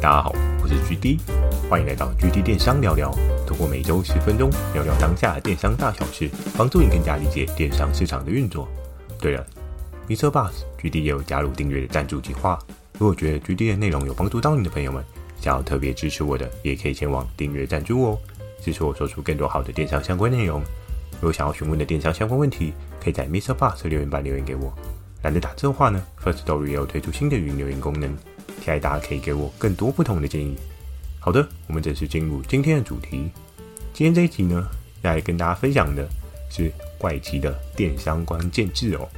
大家好，我是 GD，欢迎来到 GD 电商聊聊。通过每周十分钟聊聊当下电商大小事，帮助你更加理解电商市场的运作。对了，MixerBox，GD 也有加入订阅的赞助计划。如果觉得 GD 的内容有帮助到你的朋友们，想要特别支持我的，也可以前往订阅赞助哦，支持我说出更多好的电商相关内容。如果想要询问的电商相关问题，可以在 MixerBox 留言板留言给我。懒得打字的话呢，Firstory 也有推出新的语音留言功能，期待大家可以给我更多不同的建议。好的，我们正式进入今天的主题。今天这一集呢，要来跟大家分享的是怪奇的电商关键字哦。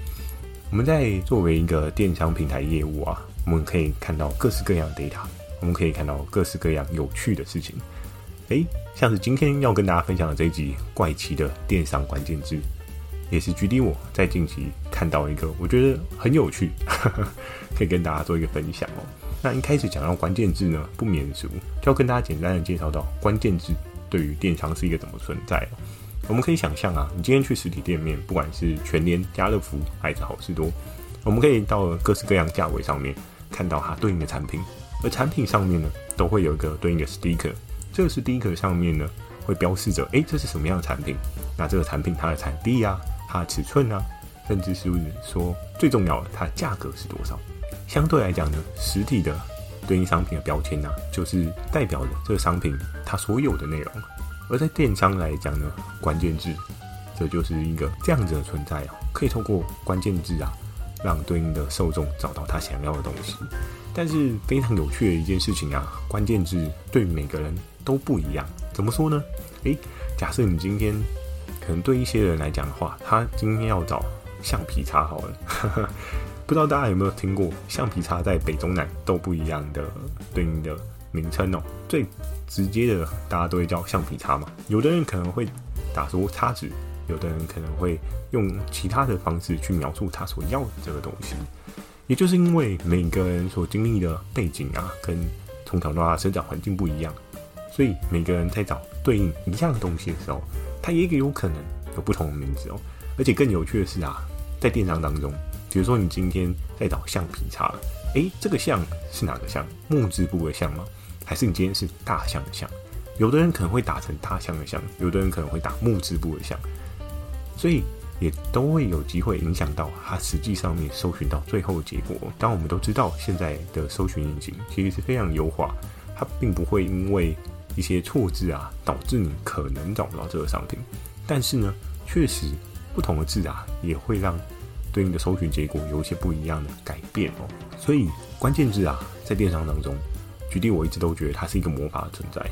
我们在作为一个电商平台业务啊，我们可以看到各式各样的 data，我们可以看到各式各样有趣的事情。诶，像是今天要跟大家分享的这一集怪奇的电商关键字。也是 GD 我在近期看到一个我觉得很有趣，可以跟大家做一个分享哦。那一开始讲到关键字呢，不免俗，就要跟大家简单的介绍到关键字对于电商是一个怎么存在。我们可以想象啊，你今天去实体店面，不管是全联、家乐福还是好事多，我们可以到各式各样价位上面看到它对应的产品，而产品上面呢，都会有一个对应的 sticker，这个 sticker 上面呢会标示着，诶，这是什么样的产品？那这个产品它的产地呀、啊。它的尺寸、啊，甚至是说最重要的，它的价格是多少？相对来讲呢，实体的对应商品的标签呢、就是代表着这个商品它所有的内容。而在电商来讲呢，关键字这就是一个这样子的存在啊，可以通过关键字啊，让对应的受众找到他想要的东西。但是非常有趣的一件事情啊，关键字对每个人都不一样。怎么说呢？诶，假设你今天。可能对一些人来讲的话，他今天要找橡皮擦好了，不知道大家有没有听过橡皮擦在北中南都不一样的对应的名称哦。最直接的，大家都会叫橡皮擦嘛。有的人可能会打出擦纸，有的人可能会用其他的方式去描述他所要的这个东西。也就是因为每个人所经历的背景啊，跟从小到大生长环境不一样，所以每个人在找对应一样东西的时候。他也有可能有不同的名字哦，而且更有趣的是啊，在电商当中，比如说你今天在找橡皮擦，诶，这个橡是哪个橡？木质部的橡吗？还是你今天是大象的象？有的人可能会打成大象的象，有的人可能会打木质部的象，所以也都会有机会影响到它实际上面搜寻到最后的结果。当我们都知道现在的搜寻引擎其实是非常优化，它并不会因为一些错字啊，导致你可能找不到这个商品。但是呢，确实不同的字啊，也会让对应的搜寻结果有一些不一样的改变哦。所以关键字啊，在电商当中，举例我一直都觉得它是一个魔法的存在。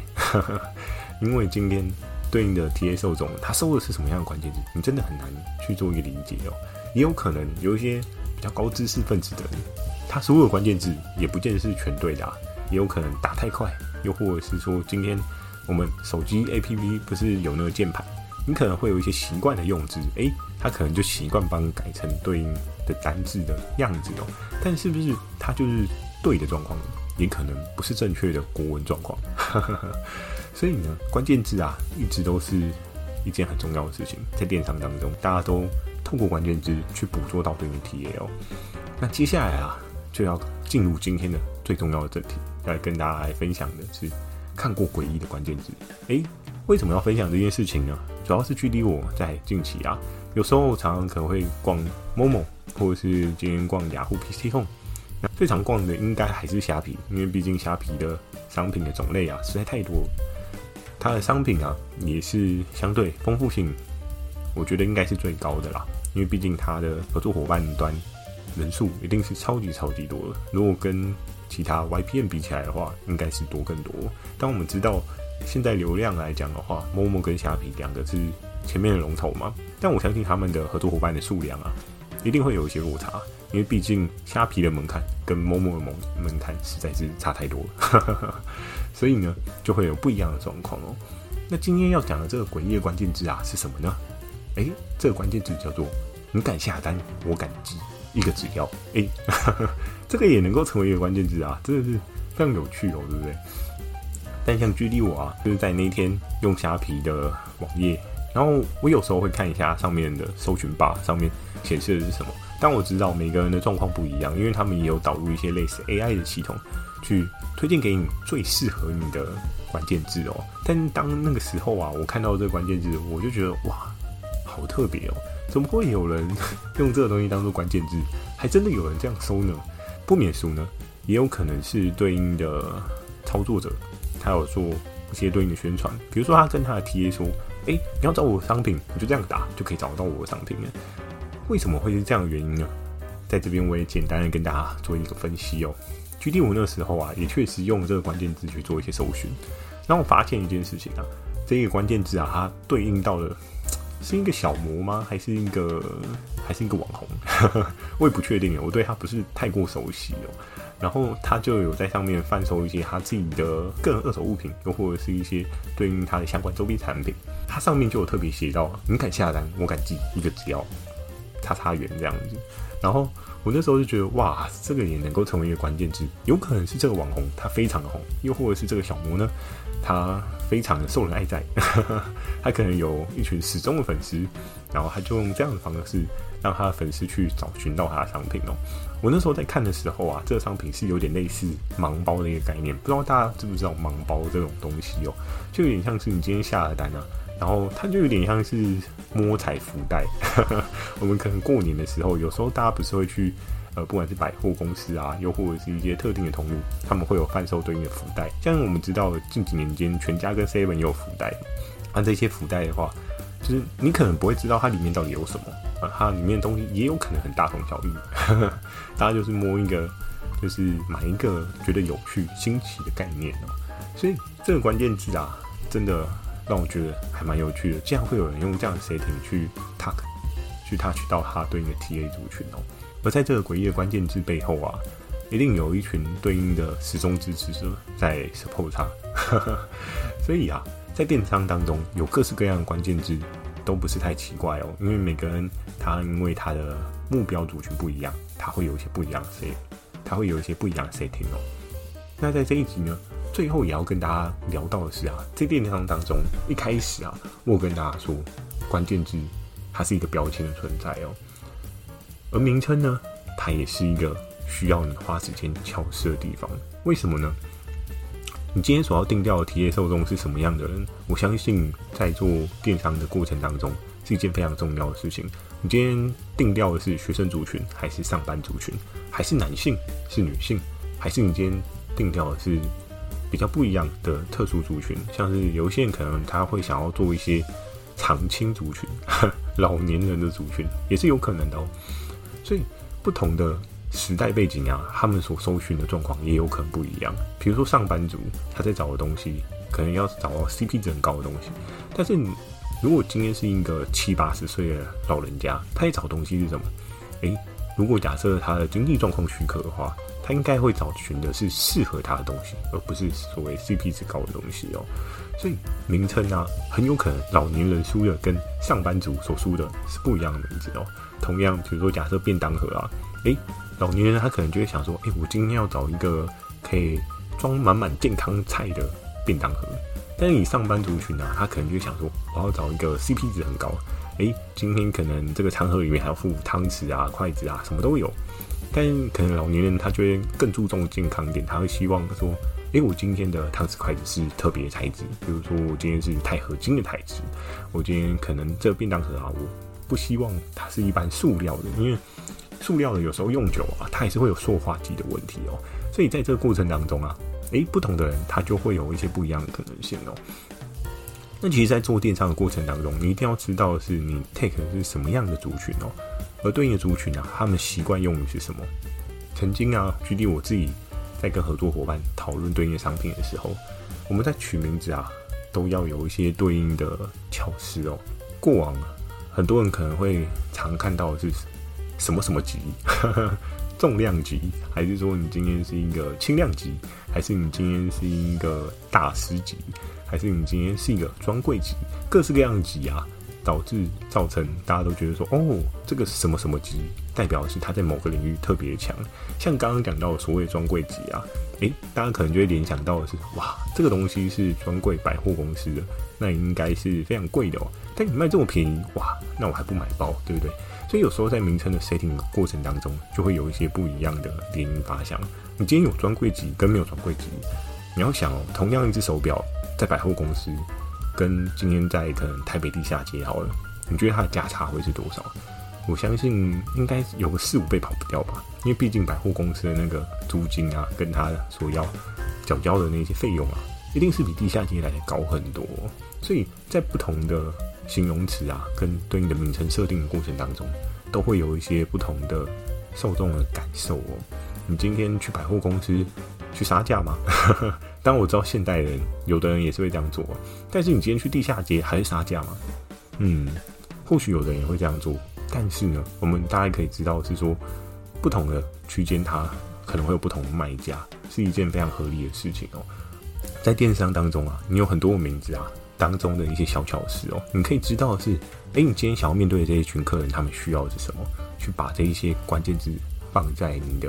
因为今天对应的 TA 受众，他搜的是什么样的关键字，你真的很难去做一个理解哦。也有可能有一些比较高知识分子的人，他所有的关键字也不见得是全对的啊，也有可能打太快。又或者是说，今天我们手机 APP 不是有那个键盘，你可能会有一些习惯的用字，诶，他可能就习惯帮你改成对应的单字的样子哦。但是不是它就是对的状况，也可能不是正确的国文状况。所以呢，关键字啊，一直都是一件很重要的事情，在电商当中，大家都透过关键字去捕捉到对应 TA 哦。那接下来啊，就要进入今天的最重要的正题。来跟大家来分享的是看过诡异的关键字。诶，为什么要分享这件事情呢？主要是距离我在近期啊，有时候常常可能会逛 Momo，或者是今天逛雅虎 PC Home。那最常逛的应该还是虾皮，因为毕竟虾皮的商品的种类啊实在太多，它的商品啊也是相对丰富性，我觉得应该是最高的啦。因为毕竟它的合作伙伴端人数一定是超级超级多的。如果跟其他 YPM 比起来的话，应该是多更多。当我们知道现在流量来讲的话，Momo 跟虾皮两个是前面的龙头嘛，但我相信他们的合作伙伴的数量啊，一定会有一些落差，因为毕竟虾皮的门槛跟 Momo 的门门槛实在是差太多了，所以呢，就会有不一样的状况哦。那今天要讲的这个诡异的关键字啊，是什么呢？诶、这个关键字叫做“你敢下单，我敢寄”。一个指标，哎、欸，这个也能够成为一个关键字啊，真的是非常有趣哦，对不对？但像举例我啊，就是在那天用虾皮的网页，然后我有时候会看一下上面的搜寻霸上面显示的是什么。但我知道每个人的状况不一样，因为他们也有导入一些类似 AI 的系统去推荐给你最适合你的关键字哦。但当那个时候啊，我看到这个关键字，我就觉得哇，好特别哦！怎么会有人 用这个东西当做关键字？还真的有人这样搜呢？不免俗呢，也有可能是对应的操作者，他有做一些对应的宣传。比如说，他跟他的 TA 说：“哎，你要找我的商品，你就这样打就可以找到我的商品了。”为什么会是这样的原因呢？在这边我也简单的跟大家做一个分析哦。GD 五那时候啊，也确实用这个关键字去做一些搜寻，然后我发现一件事情啊，这个关键字啊，它对应到的 是一个小模吗？还是一个还是一个网红？我也不确定，我对他不是太过熟悉哦。然后他就有在上面贩售一些他自己的个人二手物品，又或者是一些对应他的相关周边产品。它上面就有特别写到，你敢下单，我敢寄，一个只要叉叉元这样子。然后我那时候就觉得，哇，这个也能够成为一个关键字，有可能是这个网红他非常的红，又或者是这个小模呢，他非常的受人爱戴，他可能有一群死忠的粉丝，然后他就用这样的方式让他的粉丝去找寻到他的商品哦。我那时候在看的时候啊，这个商品是有点类似盲包的一个概念，不知道大家知不知道盲包这种东西哦，就有点像是你今天下了单啊。然后它就有点像是摸彩福袋，我们可能过年的时候，有时候大家不是会去，呃，不管是百货公司啊，又或者是一些特定的通路，他们会有贩售对应的福袋。像我们知道近几年间，全家跟 Seven 也有福袋，那这些福袋的话，就是你可能不会知道它里面到底有什么，啊，它里面的东西也有可能很大同小异，大家就是摸一个，就是买一个觉得有趣、新奇的概念哦。所以这个关键字啊，真的。让我觉得还蛮有趣的，竟然会有人用这样的 setting 去 touch 去 touch 到他对应的 TA 族群哦。而在这个诡异的关键字背后啊，一定有一群对应的始终支持者在 support 他。所以啊，在电商当中有各式各样的关键字都不是太奇怪哦，因为每个人他因为他的目标族群不一样，他会有一些不一样的 set，他会有一些不一样的 setting 哦。那在这一集呢，最后也要跟大家聊到的是啊，在电商当中，一开始啊，我跟大家说，关键字它是一个标签的存在哦，而名称呢，它也是一个需要你花时间巧设的地方。为什么呢？你今天所要定调的体验受众是什么样的人？我相信在做电商的过程当中，是一件非常重要的事情。你今天定调的是学生族群，还是上班族群，还是男性，是女性，还是你今天定调的是？比较不一样的特殊族群，像是有些人可能他会想要做一些长青族群、老年人的族群，也是有可能的哦。所以不同的时代背景啊，他们所搜寻的状况也有可能不一样。比如说上班族，他在找的东西可能要找到 CP 值很高的东西，但是如果今天是一个七八十岁的老人家，他在找东西是什么？诶，如果假设他的经济状况许可的话。他应该会找寻的是适合他的东西，而不是所谓 CP 值高的东西哦。所以名称啊，很有可能老年人输的跟上班族所输的是不一样的名字哦。同样，比如说假设便当盒啊，诶，老年人他可能就会想说，诶，我今天要找一个可以装满满健康菜的便当盒。但是你上班族群啊，他可能就想说，我要找一个 CP 值很高，诶，今天可能这个餐盒里面还要附汤匙啊、筷子啊，什么都有。但可能老年人他就会更注重健康一点，他会希望说，诶，我今天的汤匙筷子是特别材质，比如说我今天是钛合金的材质，我今天可能这个便当盒啊，我不希望它是一般塑料的，因为塑料的有时候用久啊，它也是会有塑化剂的问题哦。所以在这个过程当中啊，诶，不同的人他就会有一些不一样的可能性哦。那其实，在做电商的过程当中，你一定要知道的是你 take 是什么样的族群哦。而对应的族群啊，他们习惯用的是什么？曾经啊，举例我自己在跟合作伙伴讨论对应的商品的时候，我们在取名字啊，都要有一些对应的巧思哦。过往啊，很多人可能会常看到的是什么什么级，重量级，还是说你今天是一个轻量级，还是你今天是一个大师级，还是你今天是一个专柜级，各式各样级啊。导致造成大家都觉得说，哦，这个是什么什么级，代表是他在某个领域特别强。像刚刚讲到所谓专柜级啊，诶，大家可能就会联想到的是，哇，这个东西是专柜百货公司的，那应该是非常贵的哦。但你卖这么便宜，哇，那我还不买包，对不对？所以有时候在名称的 setting 过程当中，就会有一些不一样的联姻发想。你今天有专柜级跟没有专柜级，你要想哦，同样一只手表在百货公司，跟今天在可能台北地下街好了，你觉得它的价差会是多少？我相信应该有个四五倍跑不掉吧，因为毕竟百货公司的那个租金啊，跟他所要缴交的那些费用啊，一定是比地下街来的高很多。所以在不同的形容词啊，跟对应的名称设定的过程当中，都会有一些不同的受众的感受哦。你今天去百货公司去杀价吗？当然我知道现代人有的人也是会这样做，但是你今天去地下街还是杀价吗？嗯，或许有的人也会这样做，但是呢，我们大概可以知道是说，不同的区间它可能会有不同的卖家，是一件非常合理的事情哦。在电商当中啊，你有很多的名字啊。当中的一些小巧思哦，你可以知道是，哎，你今天想要面对的这一群客人，他们需要的是什么？去把这一些关键字放在你的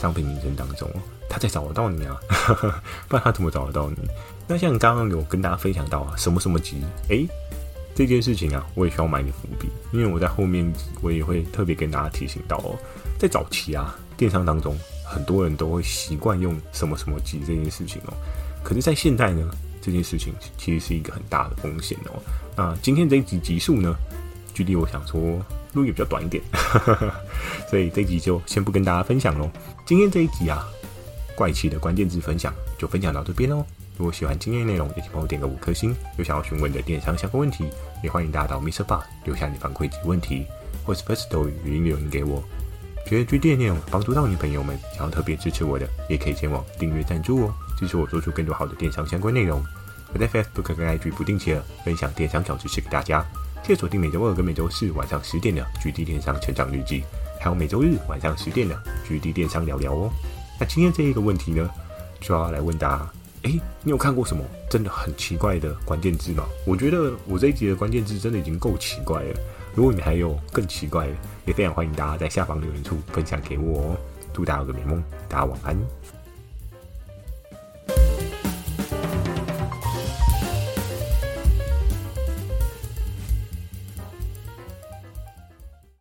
商品名称当中，他才找得到你啊，不然他怎么找得到你？那像刚刚有跟大家分享到啊，什么什么级，哎，这件事情啊，我也需要埋个伏笔，因为我在后面我也会特别跟大家提醒到哦，在早期啊，电商当中，很多人都会习惯用什么什么级这件事情哦，可是，在现在呢？这件事情其实是一个很大的风险哦。那今天这一集集数呢，距离我想说录也比较短一点，所以这一集就先不跟大家分享喽。今天这一集啊，怪奇的关键字分享就分享到这边喽。如果喜欢今天内容，也请帮我点个五颗星。有想要询问的电商相关问题，也欢迎大家到 Mr. Bar 留下你反馈及问题，或是 Firstory 语音留言给我。觉得 GD 的内容帮助到你朋友们，想要特别支持我的，也可以前往订阅赞助哦，支持我做出更多好的电商相关内容。我在 Facebook 跟 IG 不定期的分享电商小知识给大家，记得锁定每周二跟每周四晚上十点的 GD 电商成长日记，还有每周日晚上十点的 GD 电商聊聊哦。那今天这一个问题呢，就要来问大家：诶，你有看过什么真的很奇怪的关键字吗？我觉得我这一集的关键字真的已经够奇怪了。如果你还有更奇怪的，也非常欢迎大家在下方留言处分享给我哦。祝大家有个美梦，大家晚安。